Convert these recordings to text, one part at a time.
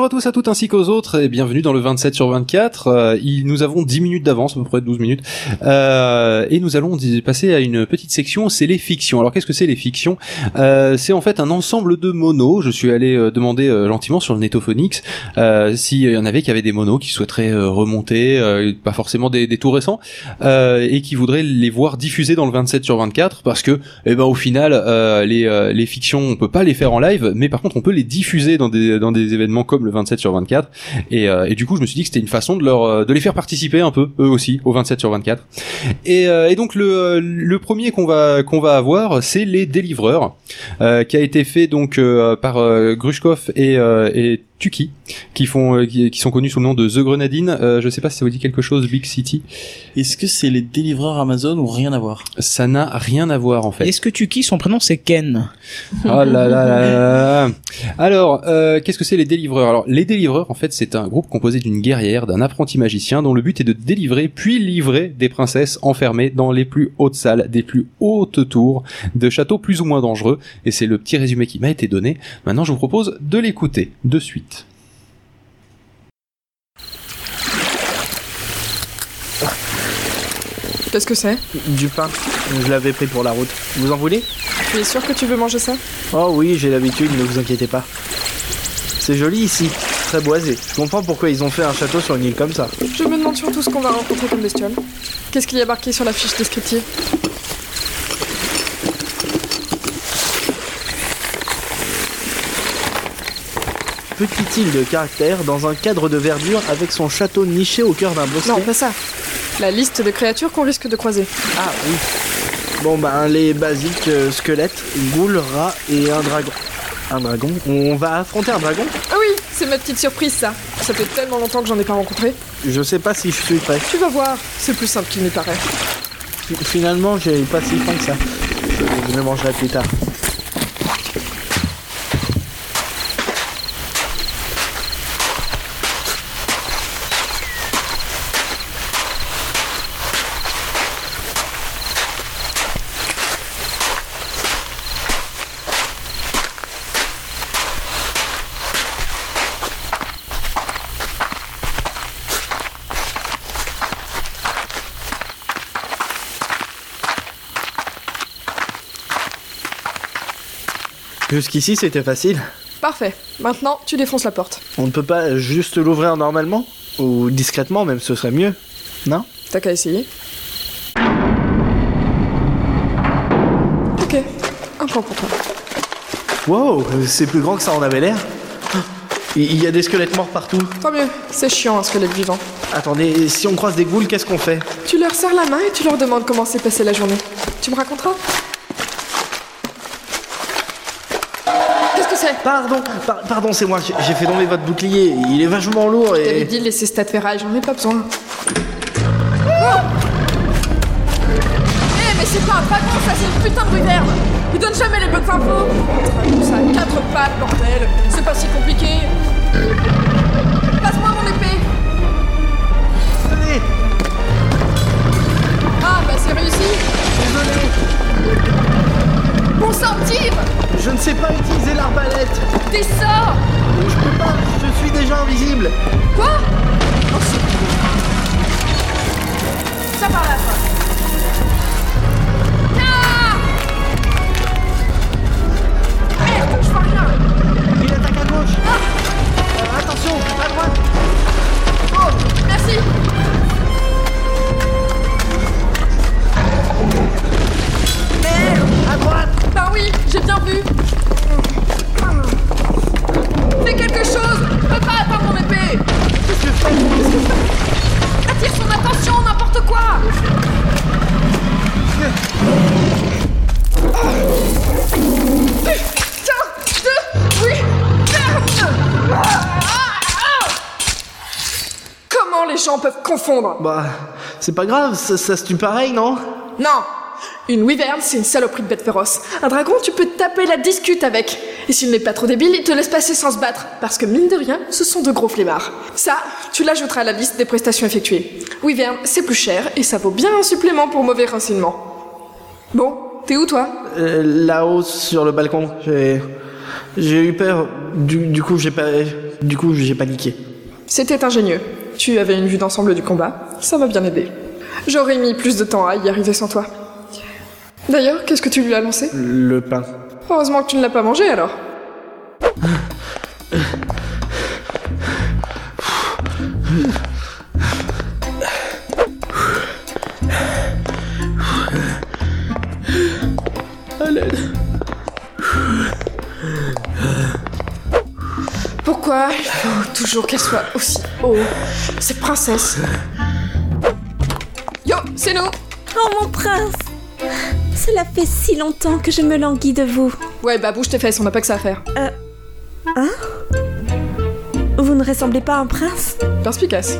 Bonjour à tous, à toutes ainsi qu'aux autres et bienvenue dans le 27 sur 24. Euh, nous avons 10 minutes d'avance, à peu près 12 minutes. Euh, et nous allons passer à une petite section, c'est les fictions. Alors qu'est-ce que c'est les fictions? Euh, C'est en fait un ensemble de monos. Je suis allé euh, demander euh, gentiment sur le Netophonix euh, s'il y en avait qui avaient des monos qui souhaiteraient remonter, pas forcément des, des tout récents, et qui voudraient les voir diffusés dans le 27 sur 24 parce que, eh ben au final, les, les fictions, on peut pas les faire en live, mais par contre on peut les diffuser dans des, dans des événements comme le 27 sur 24. Et, euh, et du coup, je me suis dit que c'était une façon de leur, euh, de les faire participer un peu eux aussi au 27 sur 24. Et, euh, et donc le, le premier qu'on va qu'on va avoir, c'est les délivreurs, euh, qui a été fait donc euh, par euh, Grushkov et, euh, et Tuki, qui font euh, qui, qui sont connus sous le nom de The Grenadine. Euh, je sais pas si ça vous dit quelque chose, Big City. Est-ce que c'est les délivreurs Amazon ou rien à voir? Ça n'a rien à voir en fait. Est-ce que tu qui son prénom c'est Ken? Oh là là là là là là. Alors, euh, qu'est-ce que c'est les délivreurs? Alors, les délivreurs, en fait, c'est un groupe composé d'une guerrière, d'un apprenti magicien, dont le but est de délivrer puis livrer des princesses enfermées dans les plus hautes salles, des plus hautes tours, de châteaux plus ou moins dangereux. Et c'est le petit résumé qui m'a été donné. Maintenant, je vous propose de l'écouter de suite. Qu'est-ce que c'est Du pain. Je l'avais pris pour la route. Vous en voulez Tu es sûr que tu veux manger ça Oh oui, j'ai l'habitude, ne vous inquiétez pas. C'est joli ici, très boisé. Je comprends pourquoi ils ont fait un château sur une île comme ça. Je me demande surtout ce qu'on va rencontrer comme bestiole. Qu'est-ce qu'il y a marqué sur la fiche descriptive Petite île de caractère dans un cadre de verdure avec son château niché au cœur d'un bosquet. Non, pas ça. La liste de créatures qu'on risque de croiser. Ah oui. Bon ben les basiques euh, squelettes, ghouls, rats et un dragon. Un dragon On va affronter un dragon Ah oui, c'est ma petite surprise ça. Ça fait tellement longtemps que j'en ai pas rencontré. Je sais pas si je suis prêt. Tu vas voir, c'est plus simple qu'il n'y paraît. Finalement, j'ai pas si faim que ça. Je le mangerai plus tard. Jusqu'ici, c'était facile. Parfait. Maintenant, tu défonces la porte. On ne peut pas juste l'ouvrir normalement? Ou discrètement, même, ce serait mieux. Non? T'as qu'à essayer. Ok, un point pour toi. Wow, c'est plus grand que ça en avait l'air. Il y a des squelettes morts partout. Tant mieux, c'est chiant un squelette vivant. Attendez, si on croise des ghouls, qu'est-ce qu'on fait? Tu leur serres la main et tu leur demandes comment s'est passée la journée. Tu me raconteras? Pardon, par- pardon, c'est moi, j'ai j'ai fait tomber votre bouclier. Il est vachement lourd T'avais et. dit de laisser de ferraille, j'en ai pas besoin. Eh mais c'est pas un dragon, ça c'est une putain de wyvern Il donne jamais les bonnes infos ça a quatre pattes, bordel confondre Bah, c'est pas grave, ça, ça se tue pareil, non? Non Une wyvern, c'est une saloperie de bête féroce. Un dragon, tu peux te taper la discute avec. Et s'il n'est pas trop débile, il te laisse passer sans se battre. Parce que mine de rien, ce sont de gros flemmards. Ça, tu l'ajouteras à la liste des prestations effectuées. Wyvern, c'est plus cher et ça vaut bien un supplément pour mauvais renseignements. Bon, t'es où toi? Euh, Là-haut, sur le balcon, j'ai. J'ai eu peur. Du, du coup, j'ai pas. du coup, j'ai paniqué. C'était ingénieux. Tu avais une vue d'ensemble du combat. Ça m'a bien aidé. J'aurais mis plus de temps à y arriver sans toi. D'ailleurs, qu'est-ce que tu lui as lancé Le pain. Heureusement que tu ne l'as pas mangé alors. Pourquoi il faut toujours qu'elle soit aussi haut Cette princesse. Yo, c'est nous Oh mon prince Cela fait si longtemps que je me languis de vous. Ouais, bah bouge tes fesses, on n'a pas que ça à faire. Vous ne ressemblez pas à un prince? Perspicace.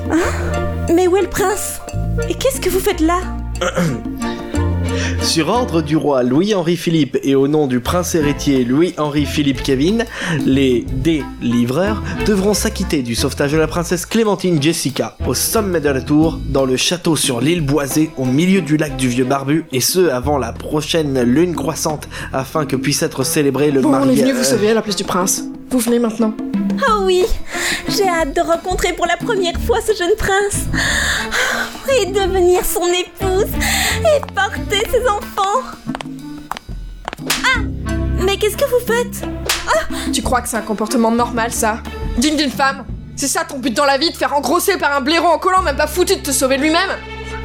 Mais où est le prince? Et qu'est-ce que vous faites là? Sur ordre du roi Louis-Henri Philippe et au nom du prince héritier Louis-Henri Philippe Kevin, les délivreurs devront s'acquitter du sauvetage de la princesse Clémentine Jessica au sommet de la tour, dans le château sur l'île boisée au milieu du lac du Vieux Barbu, et ce avant la prochaine lune croissante, afin que puisse être célébré le Bon, on est mariage. venu vous sauver à la place du prince. Vous venez maintenant. Oh oui J'ai hâte de rencontrer pour la première fois ce jeune prince. Et devenir son épouse et porter ses enfants. Ah Mais qu'est-ce que vous faites? Tu crois que c'est un comportement normal, ça? Digne d'une femme? C'est ça ton but dans la vie, de faire engrosser par un blaireau en collant, même pas foutu de te sauver lui-même?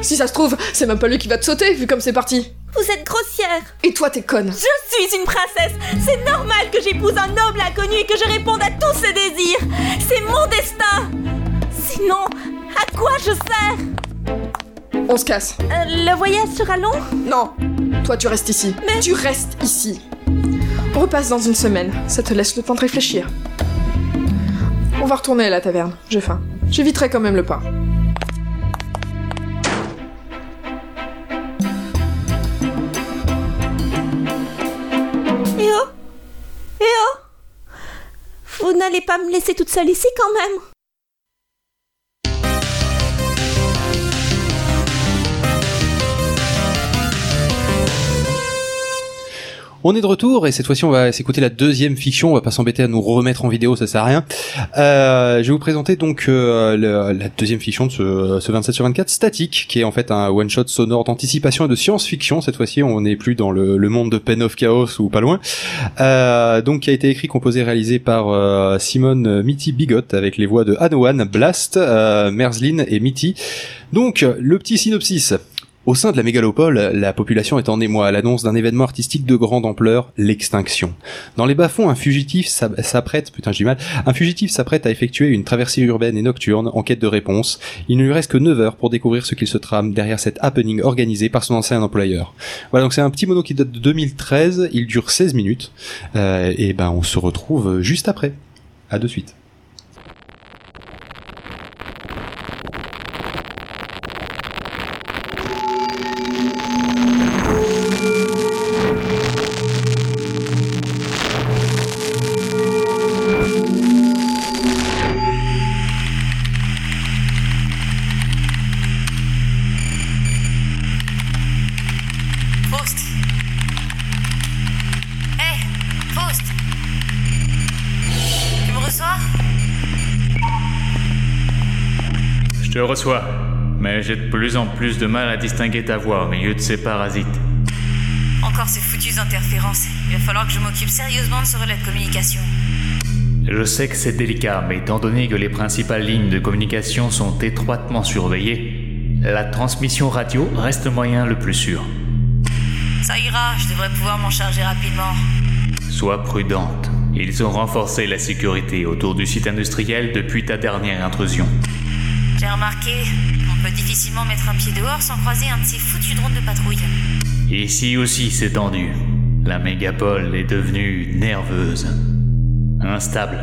Si ça se trouve, c'est même pas lui qui va te sauter, vu comme c'est parti. Vous êtes grossière Et toi, t'es conne. Je suis une princesse C'est normal que j'épouse un noble inconnu et que je réponde à tous ses désirs C'est mon destin Sinon, à quoi je sers? On se casse. Euh, Le voyage sera long? Non, toi tu restes ici. Mais- Tu restes ici. On repasse dans une semaine, ça te laisse le temps de réfléchir. On va retourner à la taverne, j'ai faim. J'éviterai quand même le pain. Eh oh Vous n'allez pas me laisser toute seule ici quand même On est de retour et cette fois-ci on va s'écouter la deuxième fiction. On va pas s'embêter à nous remettre en vidéo, ça sert à rien. Euh, je vais vous présenter donc euh, la deuxième fiction de ce, ce 27 sur 24, Static, qui est en fait un one shot sonore d'anticipation et de science-fiction. Cette fois-ci, on n'est plus dans le, le monde de Pen of Chaos ou pas loin. Euh, donc qui a été écrit, composé, réalisé par euh, Simone Mitty Bigot avec les voix de Hanoan, Blast, euh, Merzlin et Mitty. Donc le petit synopsis. Au sein de la mégalopole, la population est en émoi à l'annonce d'un événement artistique de grande ampleur, l'extinction. Dans les bas-fonds, un fugitif s'ap- s'apprête, putain j'ai mal, un fugitif s'apprête à effectuer une traversée urbaine et nocturne en quête de réponse. Il ne lui reste que 9 heures pour découvrir ce qu'il se trame derrière cet happening organisé par son ancien employeur. Voilà, donc c'est un petit mono qui date de 2013, il dure 16 minutes, euh, et ben on se retrouve juste après. À de suite. Mais j'ai de plus en plus de mal à distinguer ta voix au milieu de ces parasites. Encore ces foutues interférences. Il va falloir que je m'occupe sérieusement de ce relais de communication. Je sais que c'est délicat, mais étant donné que les principales lignes de communication sont étroitement surveillées, la transmission radio reste le moyen le plus sûr. Ça ira, je devrais pouvoir m'en charger rapidement. Sois prudente. Ils ont renforcé la sécurité autour du site industriel depuis ta dernière intrusion. J'ai remarqué, on peut difficilement mettre un pied dehors sans croiser un de ces foutus drones de patrouille. Ici aussi c'est tendu. La mégapole est devenue nerveuse. Instable.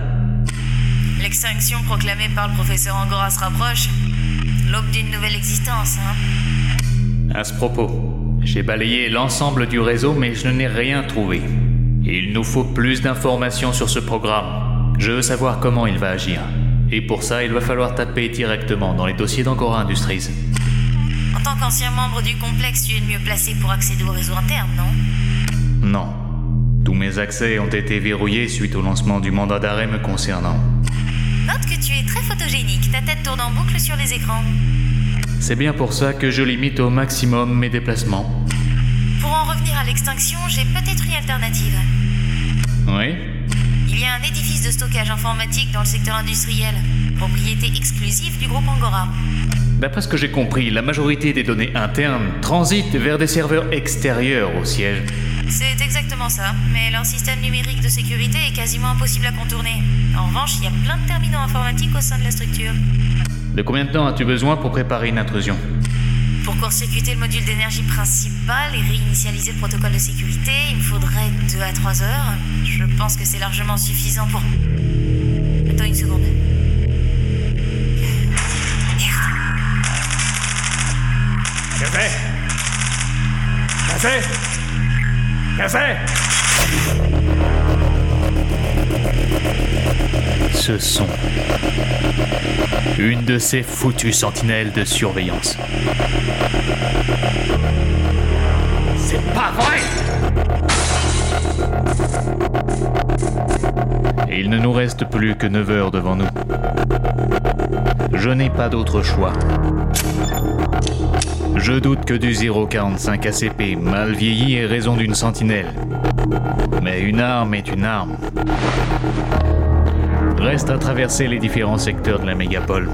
L'extinction proclamée par le professeur Angora se rapproche. L'aube d'une nouvelle existence, hein. À ce propos, j'ai balayé l'ensemble du réseau mais je n'ai rien trouvé. Il nous faut plus d'informations sur ce programme. Je veux savoir comment il va agir. Et pour ça, il va falloir taper directement dans les dossiers d'Angora Industries. En tant qu'ancien membre du complexe, tu es le mieux placé pour accéder au réseau interne, non? Non. Tous mes accès ont été verrouillés suite au lancement du mandat d'arrêt me concernant. Note que tu es très photogénique, ta tête tourne en boucle sur les écrans. C'est bien pour ça que je limite au maximum mes déplacements. Pour en revenir à l'extinction, j'ai peut-être une alternative. Oui? Il y a un édifice de stockage informatique dans le secteur industriel, propriété exclusive du groupe Angora. D'après ce que j'ai compris, la majorité des données internes transitent vers des serveurs extérieurs au siège. C'est exactement ça, mais leur système numérique de sécurité est quasiment impossible à contourner. En revanche, il y a plein de terminaux informatiques au sein de la structure. De combien de temps as-tu besoin pour préparer une intrusion? Pour court-circuiter le module d'énergie principal et réinitialiser le protocole de sécurité, il me faudrait 2 à 3 heures. Je pense que c'est largement suffisant pour... Attends une seconde. Merde. Café Café Ce son. Une de ces foutues sentinelles de surveillance. C'est pas vrai Il ne nous reste plus que 9 heures devant nous. Je n'ai pas d'autre choix. Je doute que du 045 ACP, mal vieilli, ait raison d'une sentinelle. Mais une arme est une arme. Reste à traverser les différents secteurs de la mégapole.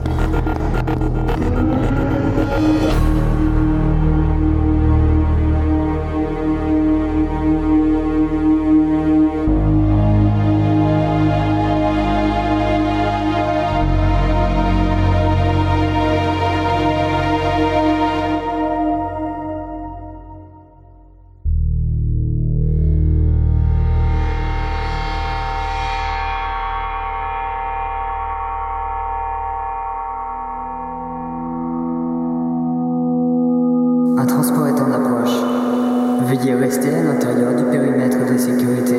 Veuillez rester à l'intérieur du périmètre de sécurité.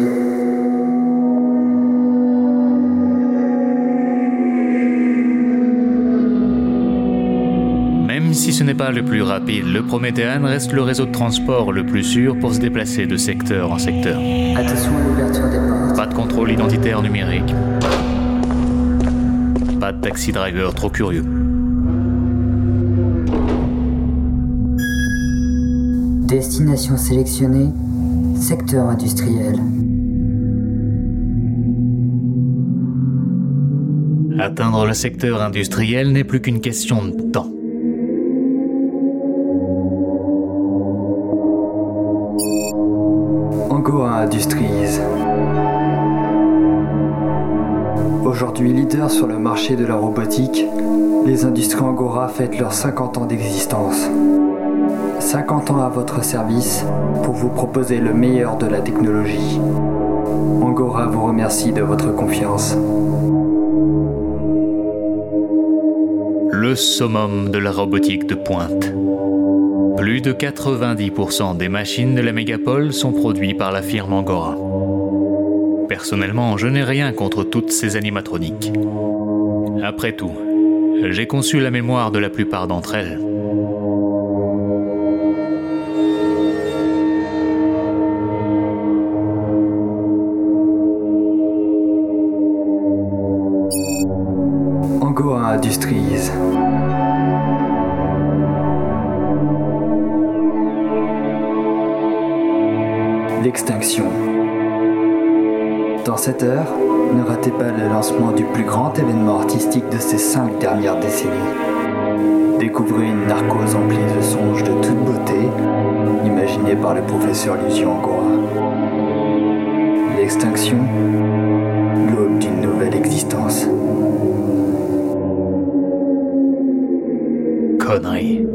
Même si ce n'est pas le plus rapide, le Prométhéan reste le réseau de transport le plus sûr pour se déplacer de secteur en secteur. Attention à l'ouverture des portes. Pas de contrôle identitaire numérique. Pas de taxi driver trop curieux. Destination sélectionnée, secteur industriel. Atteindre le secteur industriel n'est plus qu'une question de temps. Angora Industries. Aujourd'hui leader sur le marché de la robotique, les industries Angora fêtent leurs 50 ans d'existence. 50 ans à votre service pour vous proposer le meilleur de la technologie. Angora vous remercie de votre confiance. Le summum de la robotique de pointe. Plus de 90% des machines de la mégapole sont produites par la firme Angora. Personnellement, je n'ai rien contre toutes ces animatroniques. Après tout, j'ai conçu la mémoire de la plupart d'entre elles. L'extinction. Dans cette heure, ne ratez pas le lancement du plus grand événement artistique de ces cinq dernières décennies. Découvrez une narcose emplie de songes de toute beauté, imaginée par le professeur Lucian Angora. L'extinction, l'aube d'une nouvelle existence. Connerie.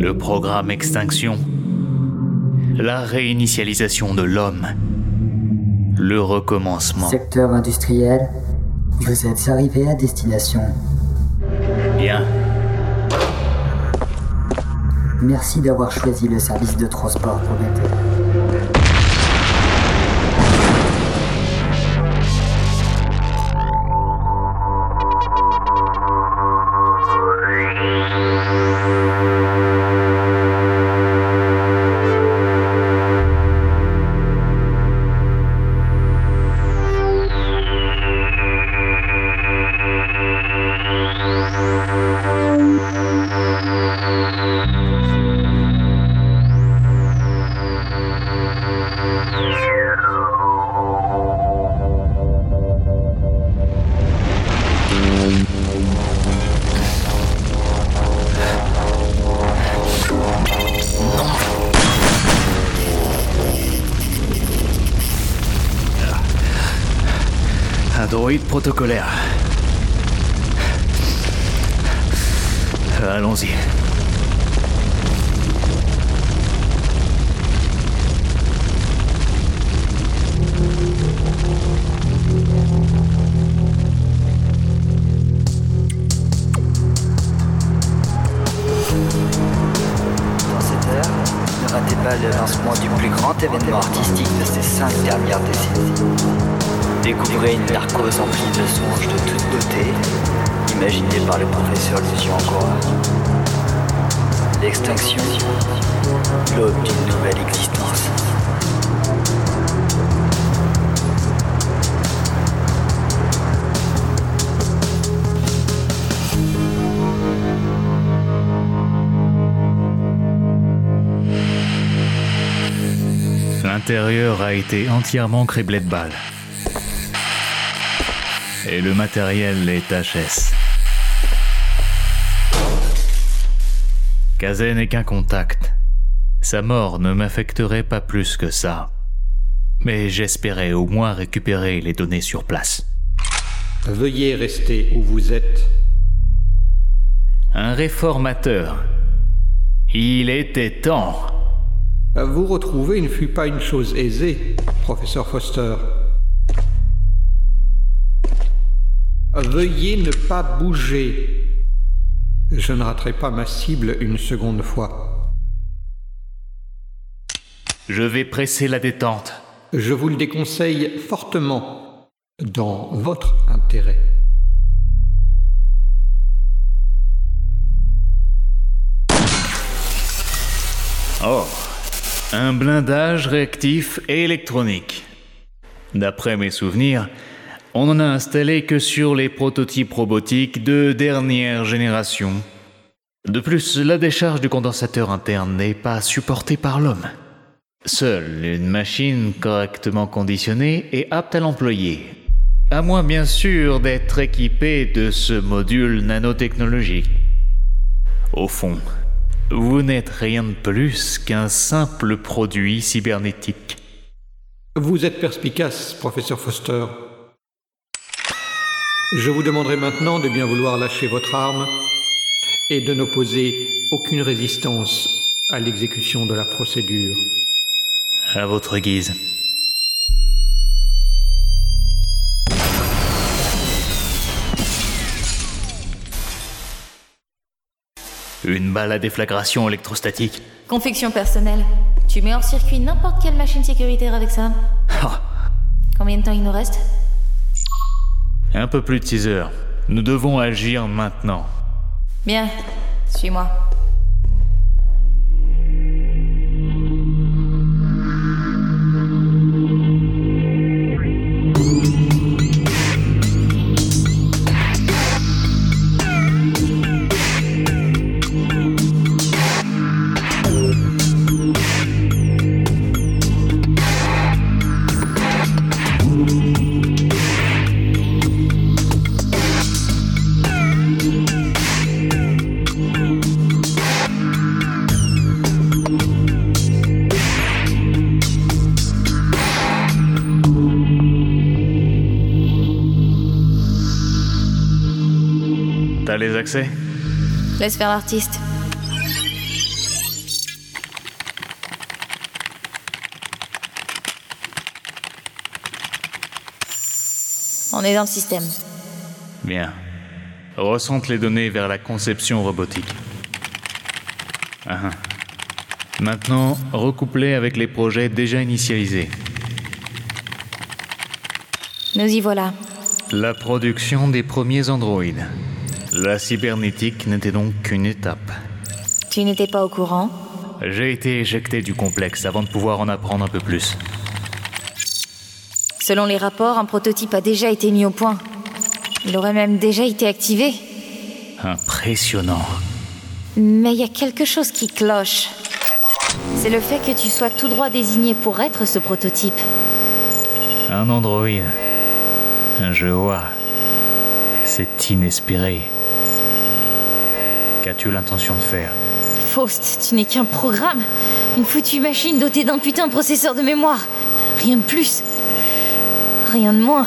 Le programme Extinction. La réinitialisation de l'homme. Le recommencement. Secteur industriel, vous êtes arrivé à destination. Bien. Merci d'avoir choisi le service de transport Prométhée. Protocolaire. Allons-y. Le lancement du plus grand événement artistique de ces cinq dernières décennies. Découvrez une narcose emplie de songes de toute beauté, imaginée par le professeur Lucian Angora. L'extinction, l'aube d'une nouvelle existence. L'intérieur a été entièrement criblé de balles. Et le matériel est HS. Kazé n'est qu'un contact. Sa mort ne m'affecterait pas plus que ça. Mais j'espérais au moins récupérer les données sur place. Veuillez rester où vous êtes. Un réformateur. Il était temps. Vous retrouver ne fut pas une chose aisée, professeur Foster. Veuillez ne pas bouger. Je ne raterai pas ma cible une seconde fois. Je vais presser la détente. Je vous le déconseille fortement, dans votre intérêt. Oh, un blindage réactif et électronique. D'après mes souvenirs, on n'en a installé que sur les prototypes robotiques de dernière génération. De plus, la décharge du condensateur interne n'est pas supportée par l'homme. Seule une machine correctement conditionnée est apte à l'employer. À moins bien sûr d'être équipée de ce module nanotechnologique. Au fond, vous n'êtes rien de plus qu'un simple produit cybernétique. Vous êtes perspicace, professeur Foster. Je vous demanderai maintenant de bien vouloir lâcher votre arme et de n'opposer aucune résistance à l'exécution de la procédure. À votre guise. Une balle à déflagration électrostatique. Confection personnelle. Tu mets hors circuit n'importe quelle machine sécuritaire avec ça. Combien de temps il nous reste? Un peu plus de 6 heures. Nous devons agir maintenant. Bien, suis-moi. Laisse faire l'artiste. On est dans le système. Bien. Recentre les données vers la conception robotique. Ah, ah. Maintenant, recoupe-les avec les projets déjà initialisés. Nous y voilà. La production des premiers androïdes. La cybernétique n'était donc qu'une étape. Tu n'étais pas au courant? J'ai été éjecté du complexe avant de pouvoir en apprendre un peu plus. Selon les rapports, un prototype a déjà été mis au point. Il aurait même déjà été activé. Impressionnant. Mais il y a quelque chose qui cloche. C'est le fait que tu sois tout droit désigné pour être ce prototype. Un androïde. Je vois. C'est inespéré. Qu'as-tu l'intention de faire Faust, tu n'es qu'un programme Une foutue machine dotée d'un putain de processeur de mémoire Rien de plus Rien de moins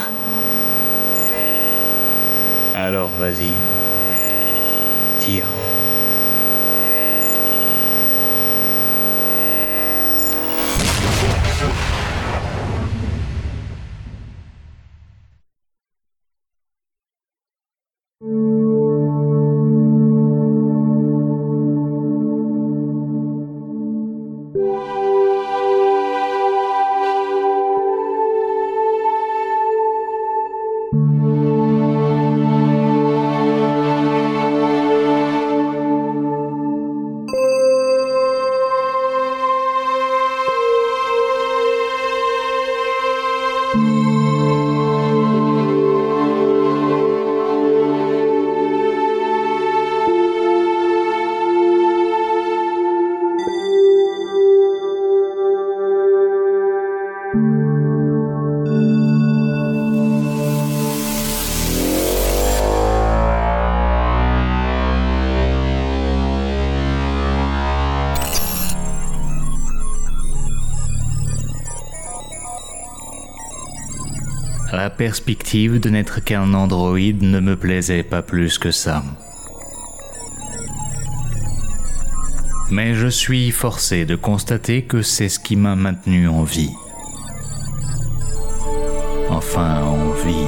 Alors, vas-y. Tire. Perspective de n'être qu'un androïde ne me plaisait pas plus que ça. Mais je suis forcé de constater que c'est ce qui m'a maintenu en vie. Enfin, en vie,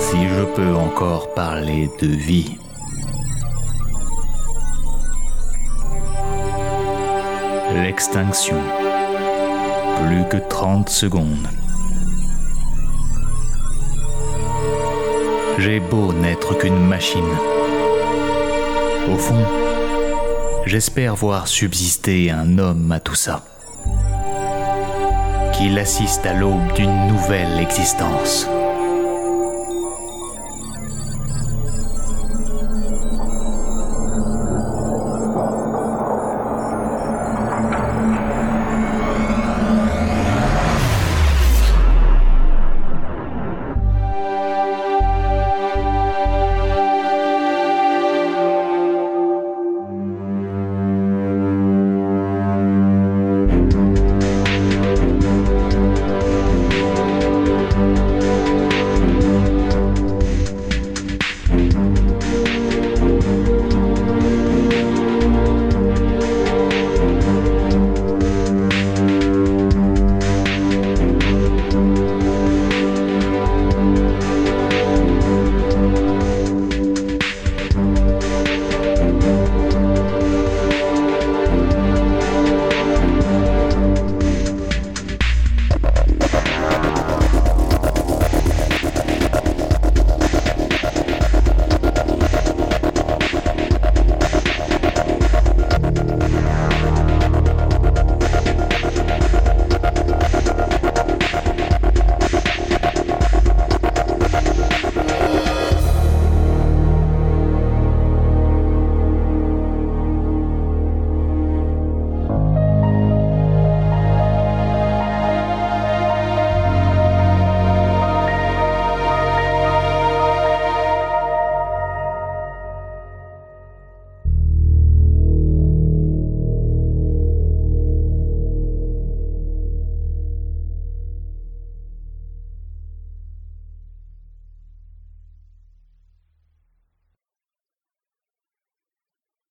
si je peux encore parler de vie. L'extinction. Plus que 30 secondes. J'ai beau n'être qu'une machine. Au fond, j'espère voir subsister un homme à tout ça. Qu'il assiste à l'aube d'une nouvelle existence.